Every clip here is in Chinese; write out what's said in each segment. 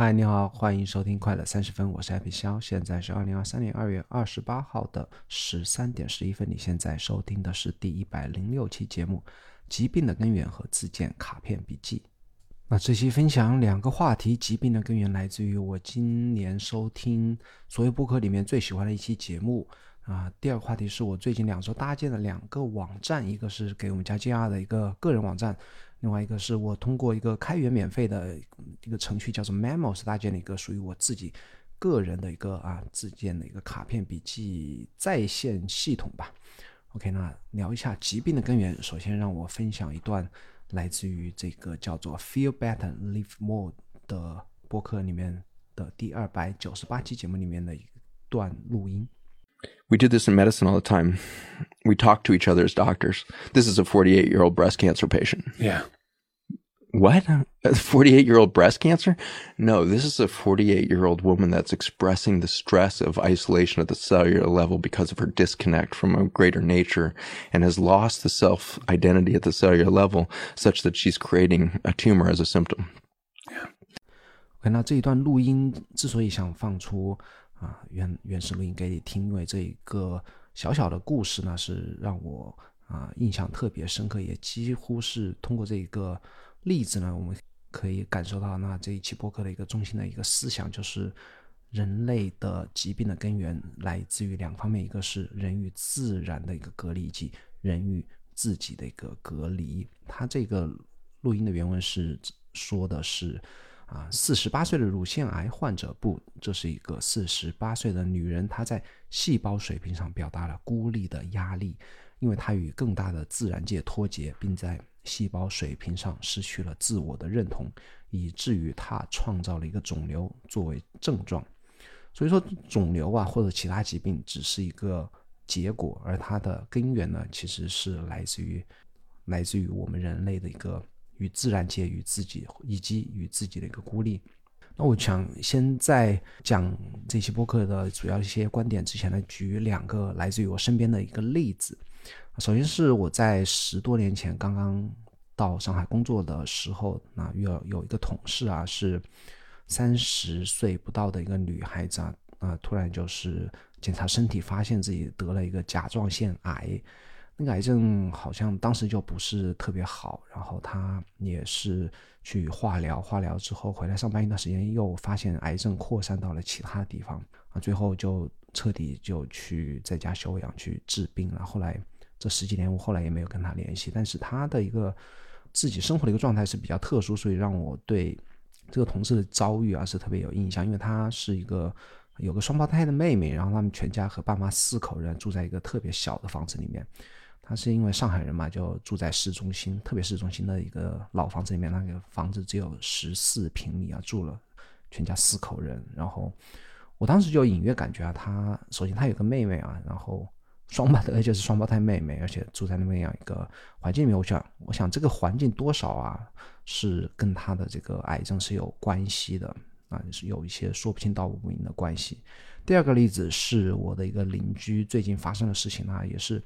嗨，你好，欢迎收听快乐三十分，我是皮肖，现在是二零二三年二月二十八号的十三点十一分。你现在收听的是第一百零六期节目《疾病的根源和自建卡片笔记》。那这期分享两个话题，疾病的根源来自于我今年收听所有播客里面最喜欢的一期节目啊。第二个话题是我最近两周搭建的两个网站，一个是给我们家 JR 的一个个人网站。另外一个是我通过一个开源免费的一个程序叫做 Memos 搭建了一个属于我自己个人的一个啊自建的一个卡片笔记在线系统吧。OK，那聊一下疾病的根源。首先让我分享一段来自于这个叫做 Feel Better Live More 的播客里面的第二百九十八期节目里面的一段录音。We do this in medicine all the time. We talk to each other as doctors. This is a 48 year old breast cancer patient. Yeah. What? A 48 year old breast cancer? No, this is a 48 year old woman that's expressing the stress of isolation at the cellular level because of her disconnect from a greater nature and has lost the self identity at the cellular level such that she's creating a tumor as a symptom. OK，那这一段录音之所以想放出啊原原始录音给你听，因为这一个 小小的故事呢，是让我啊印象特别深刻，也几乎是通过这一个例子呢，我们可以感受到，那这一期播客的一个中心的一个思想就是人类的疾病的根源来自于两方面，一个是人与自然的一个隔离，以及人与自己的一个隔离。他这个录音的原文是说的是。啊，四十八岁的乳腺癌患者不，这是一个四十八岁的女人，她在细胞水平上表达了孤立的压力，因为她与更大的自然界脱节，并在细胞水平上失去了自我的认同，以至于她创造了一个肿瘤作为症状。所以说，肿瘤啊或者其他疾病只是一个结果，而它的根源呢，其实是来自于来自于我们人类的一个。与自然界、与自己以及与自己的一个孤立。那我想先在讲这期播客的主要一些观点之前呢，举两个来自于我身边的一个例子。首先是我在十多年前刚刚到上海工作的时候，那有有一个同事啊，是三十岁不到的一个女孩子啊，啊，突然就是检查身体，发现自己得了一个甲状腺癌。那个癌症好像当时就不是特别好，然后他也是去化疗，化疗之后回来上班一段时间，又发现癌症扩散到了其他地方啊，最后就彻底就去在家休养去治病了。后来这十几年我后来也没有跟他联系，但是他的一个自己生活的一个状态是比较特殊，所以让我对这个同事的遭遇啊是特别有印象，因为他是一个有个双胞胎的妹妹，然后他们全家和爸妈四口人住在一个特别小的房子里面。他是因为上海人嘛，就住在市中心，特别市中心的一个老房子里面。那个房子只有十四平米啊，住了全家四口人。然后我当时就隐约感觉啊，他首先他有个妹妹啊，然后双胞 胎就是双胞胎妹妹，而且住在那么样一个环境里面。我想，我想这个环境多少啊，是跟他的这个癌症是有关系的啊，是有一些说不清道不明的关系。第二个例子是我的一个邻居最近发生的事情啊，也是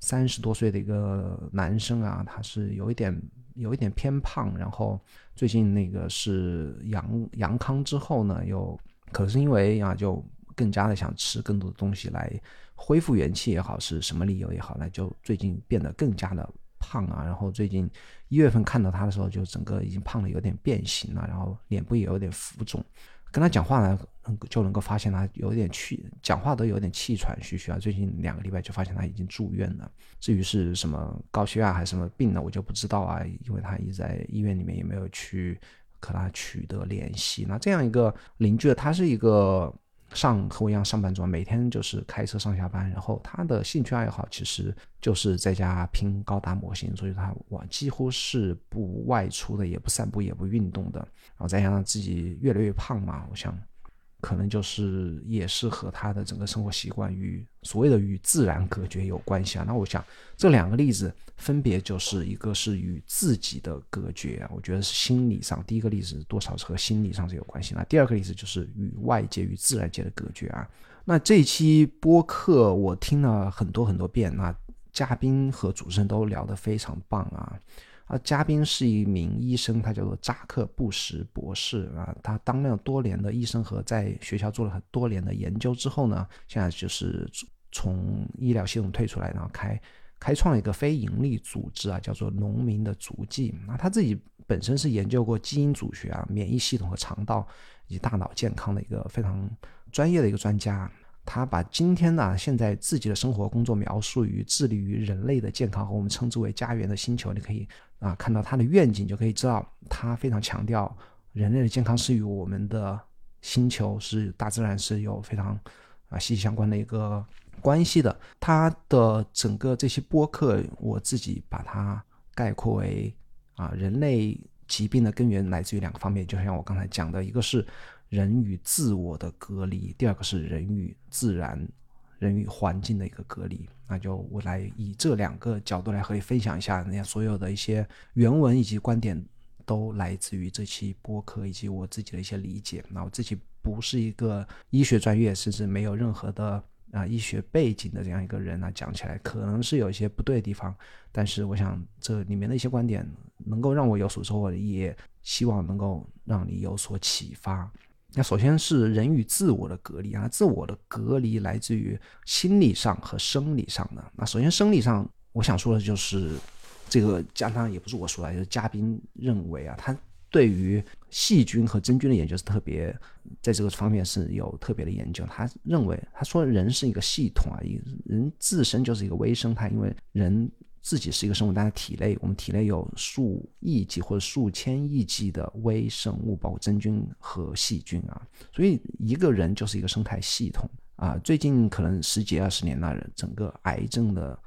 三十多岁的一个男生啊，他是有一点有一点偏胖，然后最近那个是阳阳康之后呢，又可是因为啊，就更加的想吃更多的东西来恢复元气也好，是什么理由也好，那就最近变得更加的胖啊，然后最近一月份看到他的时候，就整个已经胖的有点变形了，然后脸部也有点浮肿。跟他讲话呢，就能够发现他有点气，讲话都有点气喘吁吁啊。最近两个礼拜就发现他已经住院了。至于是什么高血压还是什么病呢，我就不知道啊，因为他一直在医院里面，也没有去和他取得联系。那这样一个邻居，他是一个。上和我一样上班族，每天就是开车上下班。然后他的兴趣爱好其实就是在家拼高达模型，所以他我几乎是不外出的，也不散步，也不运动的。然后再加上自己越来越胖嘛，我想。可能就是也是和他的整个生活习惯与所谓的与自然隔绝有关系啊。那我想这两个例子分别就是一个是与自己的隔绝啊，我觉得是心理上。第一个例子多少是和心理上是有关系。那第二个例子就是与外界与自然界的隔绝啊。那这一期播客我听了很多很多遍，那嘉宾和主持人都聊得非常棒啊。啊，嘉宾是一名医生，他叫做扎克布什博士啊。他当了多年的医生和在学校做了很多年的研究之后呢，现在就是从医疗系统退出来，然后开开创了一个非盈利组织啊，叫做农民的足迹。那他自己本身是研究过基因组学啊、免疫系统和肠道以及大脑健康的一个非常专业的一个专家。他把今天呢，现在自己的生活工作描述于致力于人类的健康和我们称之为家园的星球。你可以啊看到他的愿景，就可以知道他非常强调人类的健康是与我们的星球是大自然是有非常啊息息相关的一个关系的。他的整个这些播客，我自己把它概括为啊人类疾病的根源来自于两个方面，就像我刚才讲的，一个是。人与自我的隔离，第二个是人与自然、人与环境的一个隔离。那就我来以这两个角度来和你分享一下，那所有的一些原文以及观点都来自于这期播客以及我自己的一些理解。那我自己不是一个医学专业，甚至没有任何的啊医学背景的这样一个人啊，讲起来可能是有一些不对的地方。但是我想这里面的一些观点能够让我有所收获，也希望能够让你有所启发。那首先是人与自我的隔离啊，自我的隔离来自于心理上和生理上的。那首先生理上，我想说的就是这个，加上也不是我说的，就是嘉宾认为啊，他对于细菌和真菌的研究是特别，在这个方面是有特别的研究。他认为，他说人是一个系统啊，人自身就是一个微生态，因为人。自己是一个生物，但是体内我们体内有数亿级或者数千亿级的微生物，包括真菌和细菌啊。所以一个人就是一个生态系统啊。最近可能十几二十年了，整个癌症的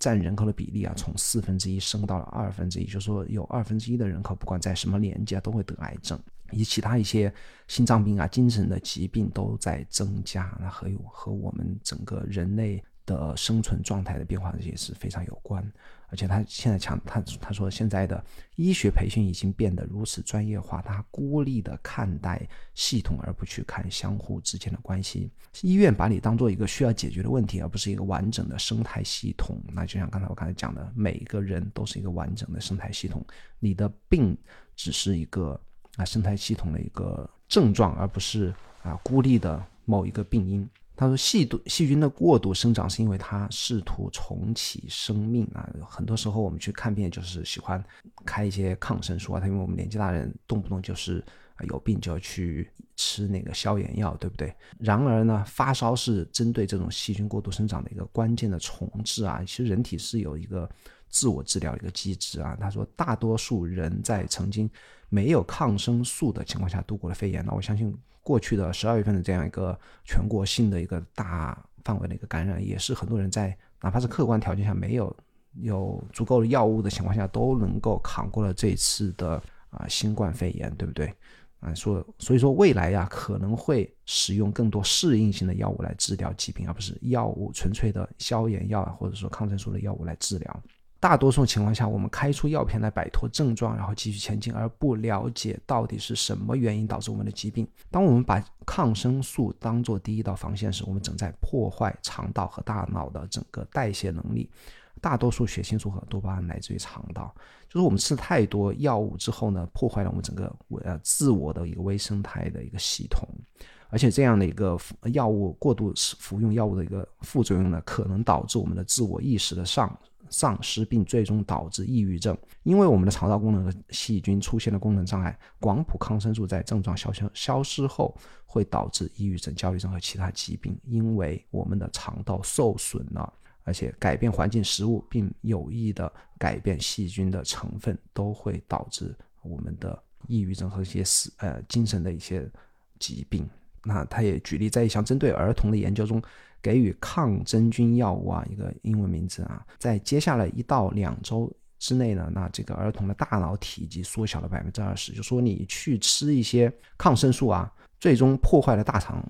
占人口的比例啊，从四分之一升到了二分之一，就是说有二分之一的人口，不管在什么年纪啊，都会得癌症，以及其他一些心脏病啊、精神的疾病都在增加。那和有和我们整个人类。的生存状态的变化，这些是非常有关。而且他现在强，他他说现在的医学培训已经变得如此专业化，他孤立的看待系统，而不去看相互之间的关系。医院把你当做一个需要解决的问题，而不是一个完整的生态系统。那就像刚才我刚才讲的，每一个人都是一个完整的生态系统，你的病只是一个啊生态系统的一个症状，而不是啊孤立的某一个病因。他说：“细毒细菌的过度生长是因为它试图重启生命啊。很多时候我们去看病就是喜欢开一些抗生素啊。他因为我们年纪大人动不动就是有病就要去吃那个消炎药，对不对？然而呢，发烧是针对这种细菌过度生长的一个关键的重置啊。其实人体是有一个自我治疗一个机制啊。他说，大多数人在曾经没有抗生素的情况下度过了肺炎。那我相信。”过去的十二月份的这样一个全国性的一个大范围的一个感染，也是很多人在哪怕是客观条件下没有有足够的药物的情况下，都能够扛过了这次的啊新冠肺炎，对不对？啊，说所以说未来呀可能会使用更多适应性的药物来治疗疾病，而不是药物纯粹的消炎药或者说抗生素的药物来治疗。大多数情况下，我们开出药片来摆脱症状，然后继续前进，而不了解到底是什么原因导致我们的疾病。当我们把抗生素当做第一道防线时，我们正在破坏肠道和大脑的整个代谢能力。大多数血清素和多巴胺来自于肠道，就是我们吃太多药物之后呢，破坏了我们整个呃自我的一个微生态的一个系统。而且这样的一个药物过度服用药物的一个副作用呢，可能导致我们的自我意识的上。丧失并最终导致抑郁症，因为我们的肠道功能和细菌出现了功能障碍。广谱抗生素在症状消消消失后，会导致抑郁症、焦虑症和其他疾病，因为我们的肠道受损了。而且改变环境、食物并有意的改变细菌的成分，都会导致我们的抑郁症和一些死呃精神的一些疾病。那他也举例，在一项针对儿童的研究中。给予抗真菌药物啊，一个英文名字啊，在接下来一到两周之内呢，那这个儿童的大脑体积缩小了百分之二十。就说你去吃一些抗生素啊，最终破坏了大肠、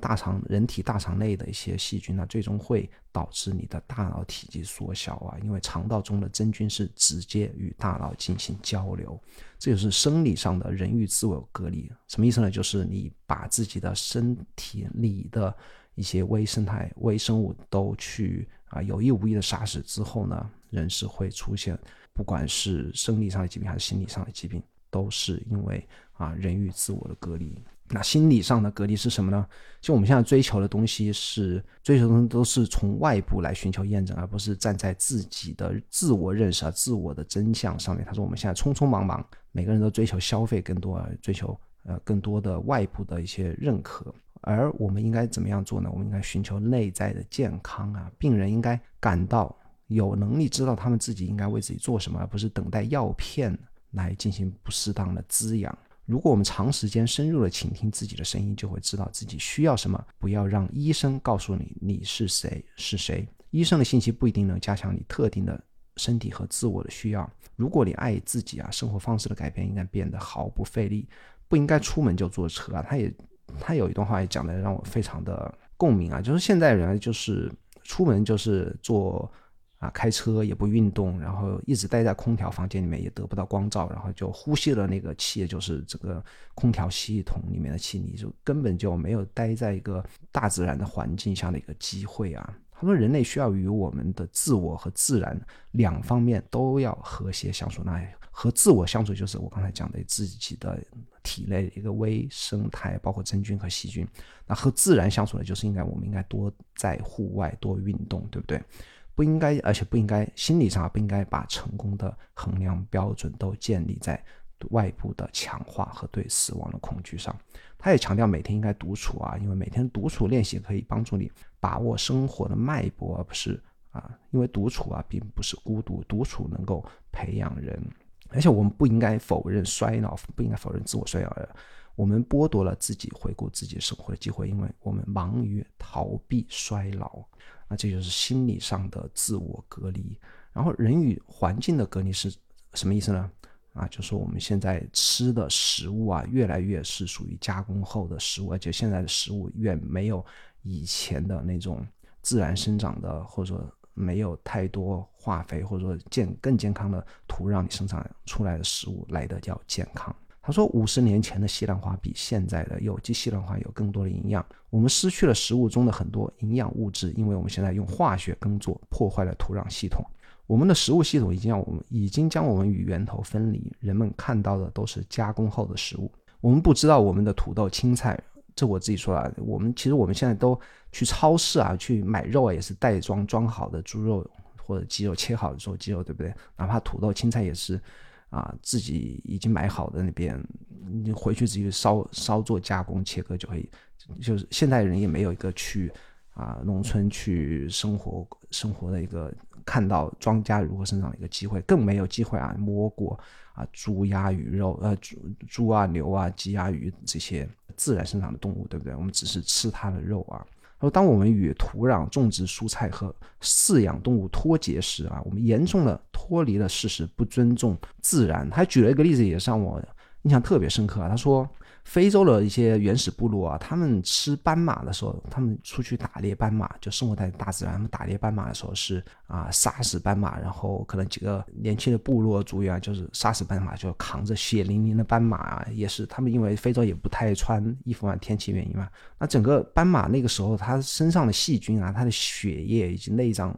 大肠人体大肠内的一些细菌，那最终会导致你的大脑体积缩小啊，因为肠道中的真菌是直接与大脑进行交流。这就是生理上的人与自我隔离，什么意思呢？就是你把自己的身体里的。一些微生态、微生物都去啊有意无意的杀死之后呢，人是会出现不管是生理上的疾病还是心理上的疾病，都是因为啊人与自我的隔离。那心理上的隔离是什么呢？就我们现在追求的东西是追求的都是从外部来寻求验证，而不是站在自己的自我认识啊、自我的真相上面。他说我们现在匆匆忙忙，每个人都追求消费更多，追求呃更多的外部的一些认可。而我们应该怎么样做呢？我们应该寻求内在的健康啊，病人应该感到有能力知道他们自己应该为自己做什么，而不是等待药片来进行不适当的滋养。如果我们长时间深入的倾听自己的声音，就会知道自己需要什么。不要让医生告诉你你是谁是谁。医生的信息不一定能加强你特定的身体和自我的需要。如果你爱自己啊，生活方式的改变应该变得毫不费力，不应该出门就坐车啊。他也他有一段话也讲的让我非常的共鸣啊，就是现在人就是出门就是坐。啊，开车也不运动，然后一直待在空调房间里面，也得不到光照，然后就呼吸了那个气，就是这个空调系统里面的气，你就根本就没有待在一个大自然的环境下的一个机会啊。他说，人类需要与我们的自我和自然两方面都要和谐相处。那和自我相处，就是我刚才讲的自己的体内一个微生态，包括真菌和细菌。那和自然相处呢，就是应该我们应该多在户外多运动，对不对？不应该，而且不应该，心理上不应该把成功的衡量标准都建立在外部的强化和对死亡的恐惧上。他也强调每天应该独处啊，因为每天独处练习可以帮助你把握生活的脉搏，而不是啊，因为独处啊并不是孤独，独处能够培养人。而且我们不应该否认衰老，不应该否认自我衰老。我们剥夺了自己回顾自己生活的机会，因为我们忙于逃避衰老。那这就是心理上的自我隔离。然后，人与环境的隔离是什么意思呢？啊，就是我们现在吃的食物啊，越来越是属于加工后的食物，而且现在的食物远没有以前的那种自然生长的，或者说没有太多化肥，或者说健更健康的土壤里生长出来的食物来的叫健康。他说，五十年前的西兰花比现在的有机西兰花有更多的营养。我们失去了食物中的很多营养物质，因为我们现在用化学耕作破坏了土壤系统。我们的食物系统已经让我们已经将我们与源头分离。人们看到的都是加工后的食物。我们不知道我们的土豆、青菜，这我自己说啊。我们其实我们现在都去超市啊去买肉啊，也是袋装装好的猪肉或者鸡肉，切好的做鸡肉，对不对？哪怕土豆、青菜也是。啊，自己已经买好的那边，你回去自己稍稍做加工切割就可以。就是现代人也没有一个去啊农村去生活生活的一个看到庄稼如何生长的一个机会，更没有机会啊摸过啊猪鸭鱼肉呃猪猪啊牛啊鸡鸭鱼这些自然生长的动物，对不对？我们只是吃它的肉啊。而当我们与土壤、种植蔬菜和饲养动物脱节时啊，我们严重的脱离了事实，不尊重自然。他举了一个例子，也是让我印象特别深刻啊。他说。非洲的一些原始部落啊，他们吃斑马的时候，他们出去打猎斑马，就生活在大自然。他们打猎斑马的时候是啊，杀死斑马，然后可能几个年轻的部落族员就是杀死斑马，就扛着血淋淋的斑马啊，也是他们因为非洲也不太穿衣服嘛，天气原因嘛。那整个斑马那个时候，它身上的细菌啊，它的血液以及内脏。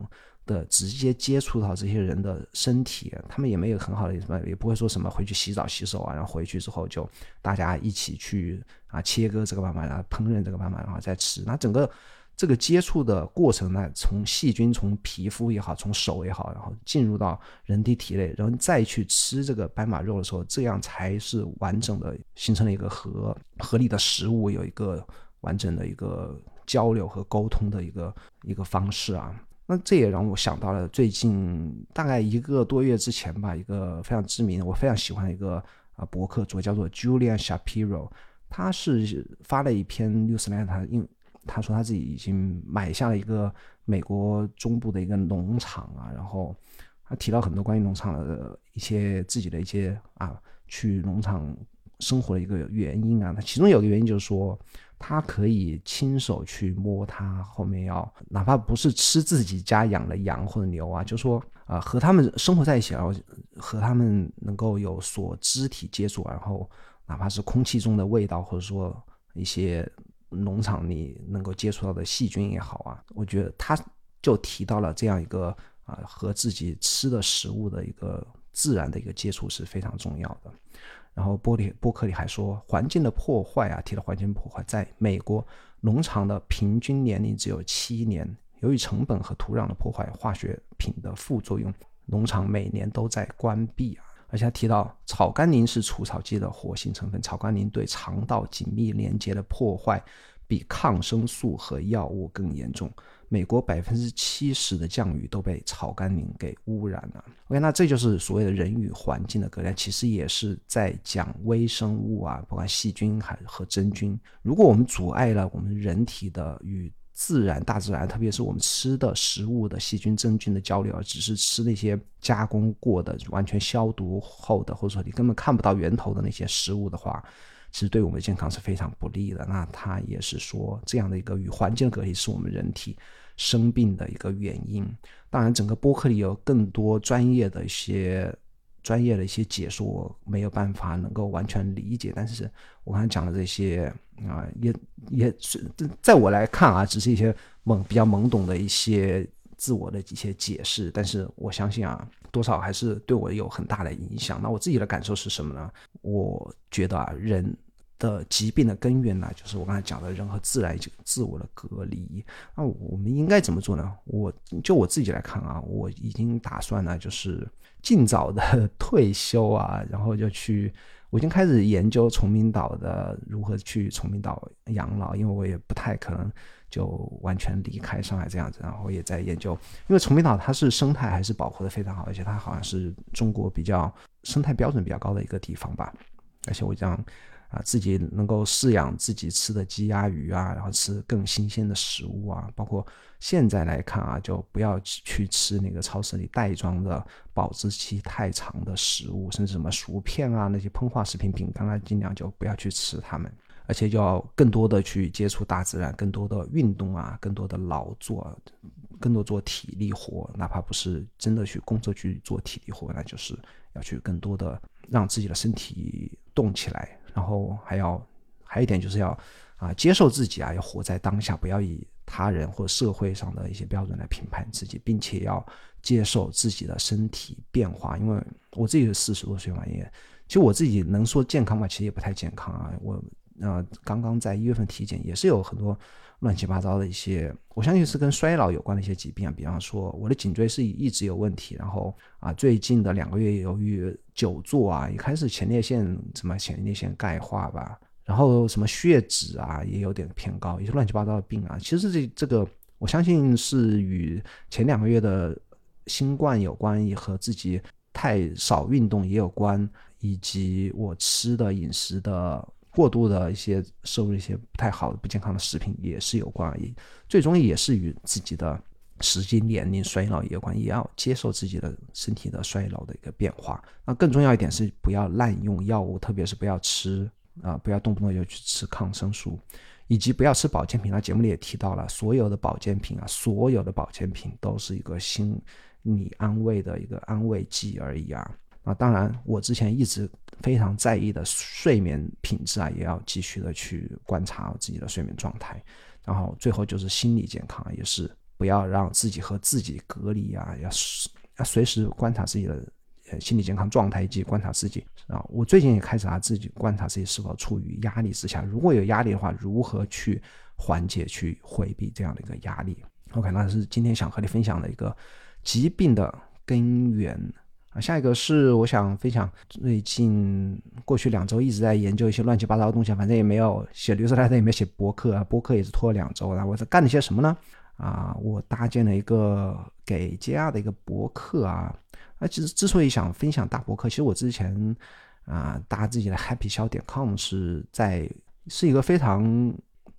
的直接接触到这些人的身体，他们也没有很好的什么，也不会说什么回去洗澡洗手啊，然后回去之后就大家一起去啊切割这个斑马，然后烹饪这个斑马，然后再吃。那整个这个接触的过程呢，从细菌从皮肤也好，从手也好，然后进入到人体体内，然后再去吃这个斑马肉的时候，这样才是完整的形成了一个合合理的食物，有一个完整的一个交流和沟通的一个一个方式啊。那这也让我想到了最近大概一个多月之前吧，一个非常知名的、我非常喜欢的一个啊博客主叫做 Julian Shapiro，他是发了一篇 newsletter，因他说他自己已经买下了一个美国中部的一个农场啊，然后他提到很多关于农场的一些自己的一些啊去农场生活的一个原因啊，那其中有个原因就是说。他可以亲手去摸它后面要，哪怕不是吃自己家养的羊或者牛啊，就说啊和他们生活在一起，然后和他们能够有所肢体接触，然后哪怕是空气中的味道，或者说一些农场里能够接触到的细菌也好啊，我觉得他就提到了这样一个啊和自己吃的食物的一个自然的一个接触是非常重要的。然后波里波克里还说，环境的破坏啊，提到环境破坏，在美国农场的平均年龄只有七年。由于成本和土壤的破坏，化学品的副作用，农场每年都在关闭啊。而且他提到，草甘膦是除草剂的活性成分，草甘膦对肠道紧密连接的破坏比抗生素和药物更严重。美国百分之七十的降雨都被草甘膦给污染了。OK，那这就是所谓的人与环境的隔离，其实也是在讲微生物啊，不管细菌还和真菌。如果我们阻碍了我们人体的与自然、大自然，特别是我们吃的食物的细菌、真菌的交流，而只是吃那些加工过的、完全消毒后的，或者说你根本看不到源头的那些食物的话。其实对我们的健康是非常不利的。那他也是说，这样的一个与环境的隔离是我们人体生病的一个原因。当然，整个播客里有更多专业的一些专业的一些解说，没有办法能够完全理解。但是我刚才讲的这些啊，也也是在我来看啊，只是一些懵比较懵懂的一些自我的一些解释。但是我相信啊，多少还是对我有很大的影响。那我自己的感受是什么呢？我觉得啊，人。的疾病的根源呢，就是我刚才讲的人和自然自我的隔离。那我们应该怎么做呢？我就我自己来看啊，我已经打算呢，就是尽早的退休啊，然后就去，我已经开始研究崇明岛的如何去崇明岛养老，因为我也不太可能就完全离开上海这样子。然后也在研究，因为崇明岛它是生态还是保护的非常好，而且它好像是中国比较生态标准比较高的一个地方吧。而且我这样。啊，自己能够饲养自己吃的鸡鸭鱼啊，然后吃更新鲜的食物啊，包括现在来看啊，就不要去吃那个超市里袋装的保质期太长的食物，甚至什么薯片啊那些膨化食品、饼干啊，尽量就不要去吃它们，而且要更多的去接触大自然，更多的运动啊，更多的劳作，更多做体力活，哪怕不是真的去工作去做体力活，那就是要去更多的让自己的身体动起来。然后还要，还有一点就是要啊，接受自己啊，要活在当下，不要以他人或社会上的一些标准来评判自己，并且要接受自己的身体变化。因为我自己是四十多岁嘛，也其实我自己能说健康吧，其实也不太健康啊。我呃刚刚在一月份体检，也是有很多。乱七八糟的一些，我相信是跟衰老有关的一些疾病啊，比方说我的颈椎是一直有问题，然后啊，最近的两个月由于久坐啊，一开始前列腺什么前列腺钙化吧，然后什么血脂啊也有点偏高，一些乱七八糟的病啊，其实这这个我相信是与前两个月的新冠有关，也和自己太少运动也有关，以及我吃的饮食的。过度的一些摄入一些不太好的不健康的食品也是有关而已，最终也是与自己的实际年龄衰老有关，也要接受自己的身体的衰老的一个变化。那更重要一点是不要滥用药物，特别是不要吃啊，不要动不动就去吃抗生素，以及不要吃保健品。那节目里也提到了，所有的保健品啊，所有的保健品都是一个心理安慰的一个安慰剂而已啊。那当然，我之前一直非常在意的睡眠品质啊，也要继续的去观察自己的睡眠状态。然后最后就是心理健康，也是不要让自己和自己隔离啊，要要随时观察自己的心理健康状态，以及观察自己啊。我最近也开始啊，自己观察自己是否处于压力之下，如果有压力的话，如何去缓解、去回避这样的一个压力。OK，那是今天想和你分享的一个疾病的根源。啊，下一个是我想分享，最近过去两周一直在研究一些乱七八糟的东西，反正也没有写绿色来的，也没写博客啊，博客也是拖了两周了。我在干了些什么呢？啊，我搭建了一个给 JR 的一个博客啊。啊，其实之所以想分享大博客，其实我之前啊搭自己的 happy 小点 com 是在是一个非常。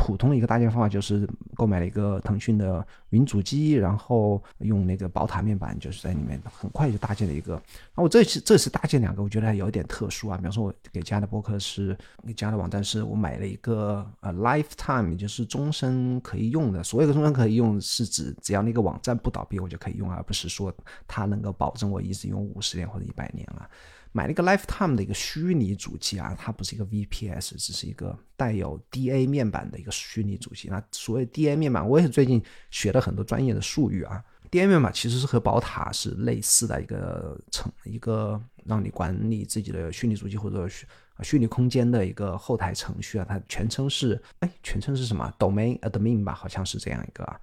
普通的一个搭建方法就是购买了一个腾讯的云主机，然后用那个宝塔面板，就是在里面很快就搭建了一个。那我这次这次搭建两个，我觉得还有点特殊啊。比方说，我给加的博客是给加的网站，是我买了一个呃 lifetime，也就是终身可以用的。所谓的终身可以用，是指只要那个网站不倒闭，我就可以用，而不是说它能够保证我一直用五十年或者一百年啊。买了一个 Lifetime 的一个虚拟主机啊，它不是一个 VPS，只是一个带有 DA 面板的一个虚拟主机。那所谓 DA 面板，我也是最近学了很多专业的术语啊。D A 面板其实是和宝塔是类似的一个程一个让你管理自己的虚拟主机或者虚虚拟空间的一个后台程序啊，它全称是哎全称是什么？Domain Admin 吧，好像是这样一个啊。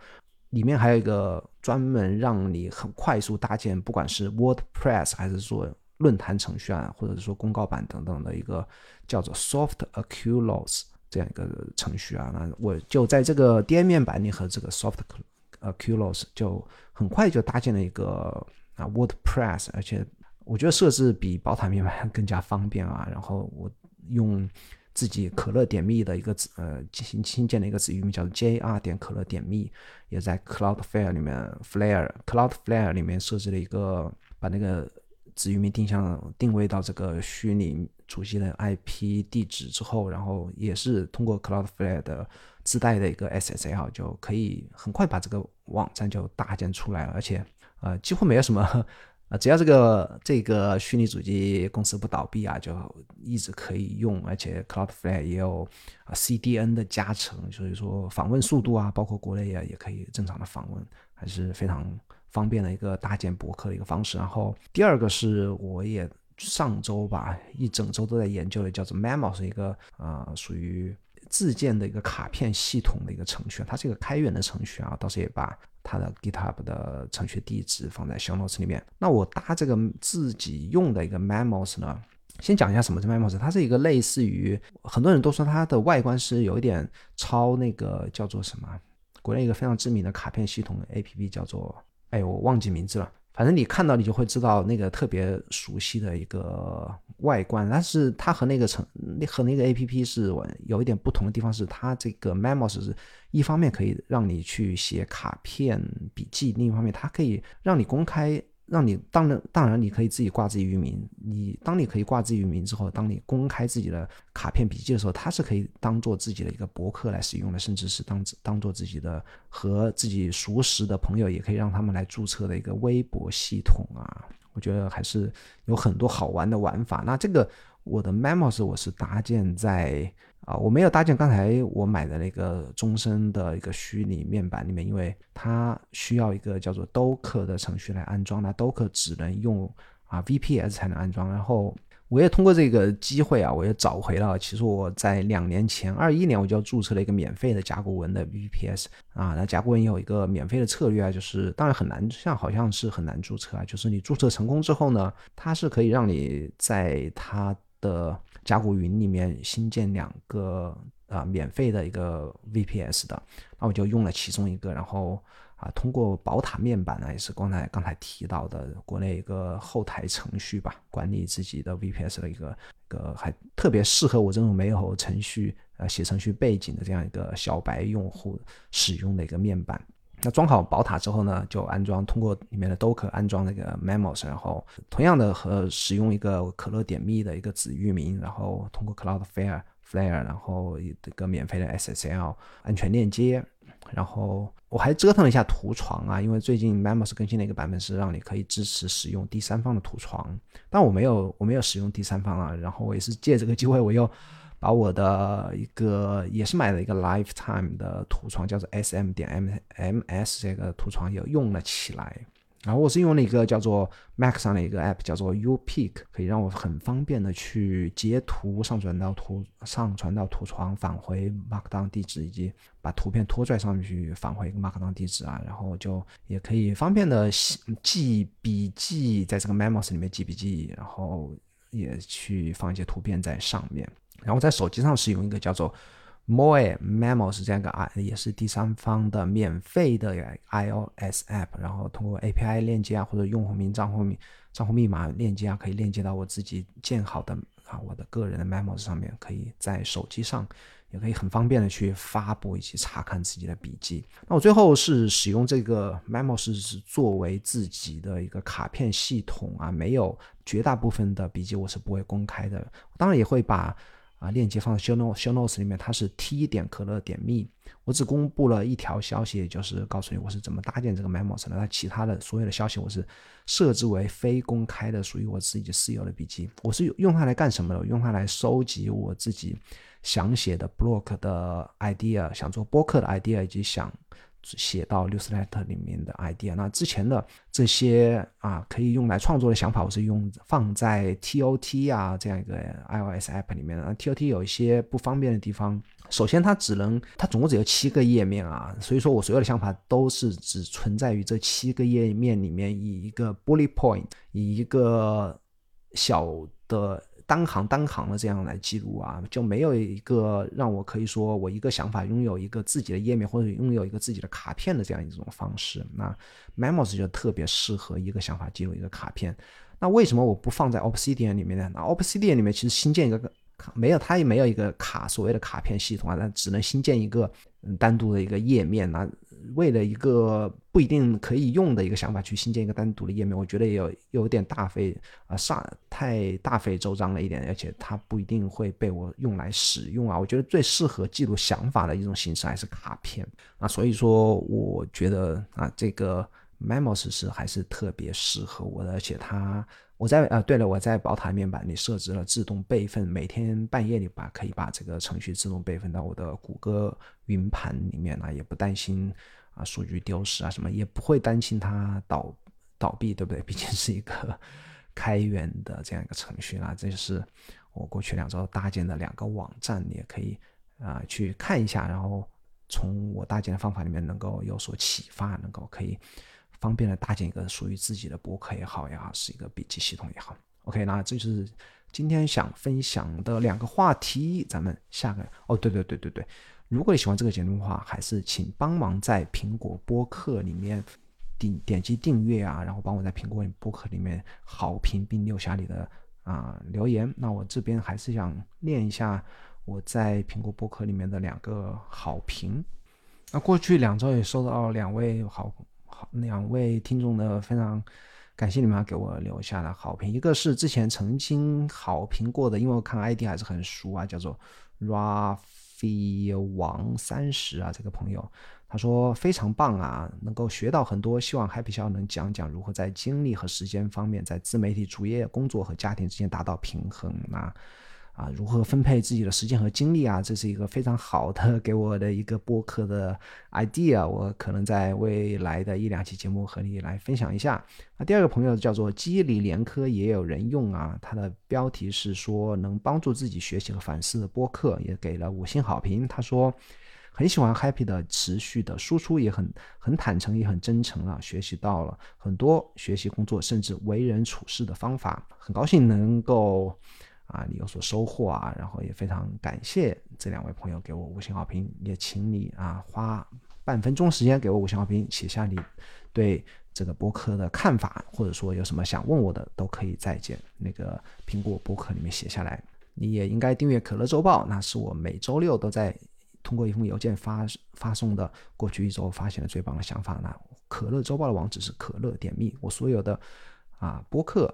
里面还有一个专门让你很快速搭建，不管是 WordPress 还是说论坛程序啊，或者是说公告板等等的一个叫做 Soft Aculos 这样一个程序啊。那我就在这个 DM 面板里和这个 Soft Aculos 就很快就搭建了一个啊 WordPress，而且我觉得设置比宝塔面板更加方便啊。然后我用。自己可乐点密的一个子呃进行新建的一个子域名叫做 jr 点可乐点密也在 Cloudflare 里面 Flare Cloudflare 里面设置了一个把那个子域名定向定位到这个虚拟主机的 IP 地址之后，然后也是通过 Cloudflare 的自带的一个 SSL 就可以很快把这个网站就搭建出来了，而且呃几乎没有什么。啊，只要这个这个虚拟主机公司不倒闭啊，就一直可以用，而且 Cloudflare 也有 CDN 的加成，所以说访问速度啊，包括国内啊也可以正常的访问，还是非常方便的一个搭建博客的一个方式。然后第二个是我也上周吧，一整周都在研究的，叫做 Memo，是一个啊属于自建的一个卡片系统的一个程序，它是一个开源的程序啊，到时也把。它的 GitHub 的程序地址放在 Show Notes 里面。那我搭这个自己用的一个 Memos 呢，先讲一下什么是 Memos。它是一个类似于很多人都说它的外观是有一点抄那个叫做什么，国内一个非常知名的卡片系统 APP 叫做，哎，我忘记名字了。反正你看到你就会知道那个特别熟悉的一个外观，但是它和那个成和那个 A P P 是有一点不同的地方，是它这个 Memos 是一方面可以让你去写卡片笔记，另一方面它可以让你公开。让你当然当然你可以自己挂自己域名，你当你可以挂自己域名之后，当你公开自己的卡片笔记的时候，它是可以当做自己的一个博客来使用的，甚至是当当做自己的和自己熟识的朋友也可以让他们来注册的一个微博系统啊。我觉得还是有很多好玩的玩法。那这个我的 Memos 我是搭建在。啊，我没有搭建刚才我买的那个终身的一个虚拟面板里面，因为它需要一个叫做 Docker 的程序来安装，那 Docker 只能用啊 VPS 才能安装。然后我也通过这个机会啊，我也找回了，其实我在两年前，二一年我就注册了一个免费的甲骨文的 VPS 啊。那甲骨文有一个免费的策略啊，就是当然很难，像好像是很难注册啊，就是你注册成功之后呢，它是可以让你在它的甲骨云里面新建两个啊免费的一个 VPS 的，那我就用了其中一个，然后啊通过宝塔面板呢，也是刚才刚才提到的国内一个后台程序吧，管理自己的 VPS 的一个个还特别适合我这种没有程序呃写程序背景的这样一个小白用户使用的一个面板。那装好宝塔之后呢，就安装通过里面的 Docker 安装那个 Memos，然后同样的和使用一个可乐点 me 的一个子域名，然后通过 Cloudflare Flare，然后一个免费的 SSL 安全链接，然后我还折腾了一下图床啊，因为最近 Memos 更新了一个版本是让你可以支持使用第三方的图床，但我没有我没有使用第三方啊，然后我也是借这个机会我又。把我的一个也是买了一个 Lifetime 的图床，叫做 SM 点 M M S 这个图床也用了起来。然后我是用了一个叫做 Mac 上的一个 App，叫做 U Pick，可以让我很方便的去截图上传到图上传到图床，返回 Markdown 地址，以及把图片拖拽上去返回一个 Markdown 地址啊。然后就也可以方便的记笔记，在这个 Memos 里面记笔记，然后也去放一些图片在上面。然后在手机上使用一个叫做 Moe Memos 这样一个 i 也是第三方的免费的 iOS app，然后通过 API 链接啊或者用户名账户密账户密码链接啊，可以链接到我自己建好的啊我的个人的 Memos 上面，可以在手机上也可以很方便的去发布以及查看自己的笔记。那我最后是使用这个 Memos 是作为自己的一个卡片系统啊，没有绝大部分的笔记我是不会公开的，当然也会把。啊，链接放在 show notes show notes 里面，它是 t 点可乐点 me，我只公布了一条消息，就是告诉你我是怎么搭建这个 memos 的。那其他的所有的消息，我是设置为非公开的，属于我自己私有的笔记。我是用它来干什么的？用它来收集我自己想写的 blog 的 idea，想做播客的 idea，以及想写到 newsletter 里面的 idea。那之前的这些啊可以用来创作的想法，我是用放在 TOT 啊这样一个 iOS app 里面的。TOT 有一些不方便的地方，首先它只能它总共只有七个页面啊，所以说我所有的想法都是只存在于这七个页面里面，以一个 bullet point，以一个小的。单行单行的这样来记录啊，就没有一个让我可以说我一个想法拥有一个自己的页面或者拥有一个自己的卡片的这样一种方式。那 Memos 就特别适合一个想法记录一个卡片。那为什么我不放在 Obsidian 里面呢？那 Obsidian 里面其实新建一个卡。没有，它也没有一个卡所谓的卡片系统啊，那只能新建一个单独的一个页面那为了一个不一定可以用的一个想法去新建一个单独的页面，我觉得也有有点大费啊，上太大费周章了一点，而且它不一定会被我用来使用啊。我觉得最适合记录想法的一种形式还是卡片啊，所以说我觉得啊，这个 Memos 是还是特别适合我的，而且它。我在啊，对了，我在宝塔面板里设置了自动备份，每天半夜里把可以把这个程序自动备份到我的谷歌云盘里面啊，也不担心啊数据丢失啊什么，也不会担心它倒倒闭，对不对？毕竟是一个 开源的这样一个程序啊。这就是我过去两周搭建的两个网站，你也可以啊去看一下，然后从我搭建的方法里面能够有所启发，能够可以。方便的搭建一个属于自己的博客也好也好，是一个笔记系统也好。OK，那这就是今天想分享的两个话题。咱们下个哦，对对对对对，如果你喜欢这个节目的话，还是请帮忙在苹果播客里面点点击订阅啊，然后帮我在苹果播客里面好评并留下你的啊留言。那我这边还是想念一下我在苹果播客里面的两个好评。那过去两周也收到两位好。好两位听众的非常感谢你们给我留下的好评，一个是之前曾经好评过的，因为我看 ID 还是很熟啊，叫做 Rafi 王三十啊，这个朋友他说非常棒啊，能够学到很多，希望 Happy 笑能讲讲如何在精力和时间方面，在自媒体主业工作和家庭之间达到平衡啊。啊，如何分配自己的时间和精力啊？这是一个非常好的给我的一个播客的 idea，我可能在未来的一两期节目和你来分享一下。那第二个朋友叫做机理连科也有人用啊，他的标题是说能帮助自己学习和反思的播客，也给了五星好评。他说很喜欢 Happy 的持续的输出，也很很坦诚，也很真诚啊，学习到了很多学习工作甚至为人处事的方法，很高兴能够。啊，你有所收获啊，然后也非常感谢这两位朋友给我五星好评，也请你啊花半分钟时间给我五星好评，写下你对这个播客的看法，或者说有什么想问我的，都可以在简那个苹果播客里面写下来。你也应该订阅可乐周报，那是我每周六都在通过一封邮件发发送的过去一周发现的最棒的想法。那可乐周报的网址是可乐点 me，我所有的啊播客。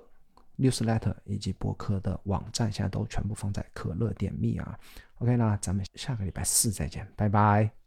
Newsletter 以及博客的网站现在都全部放在可乐点 me 啊。OK，那咱们下个礼拜四再见，拜拜。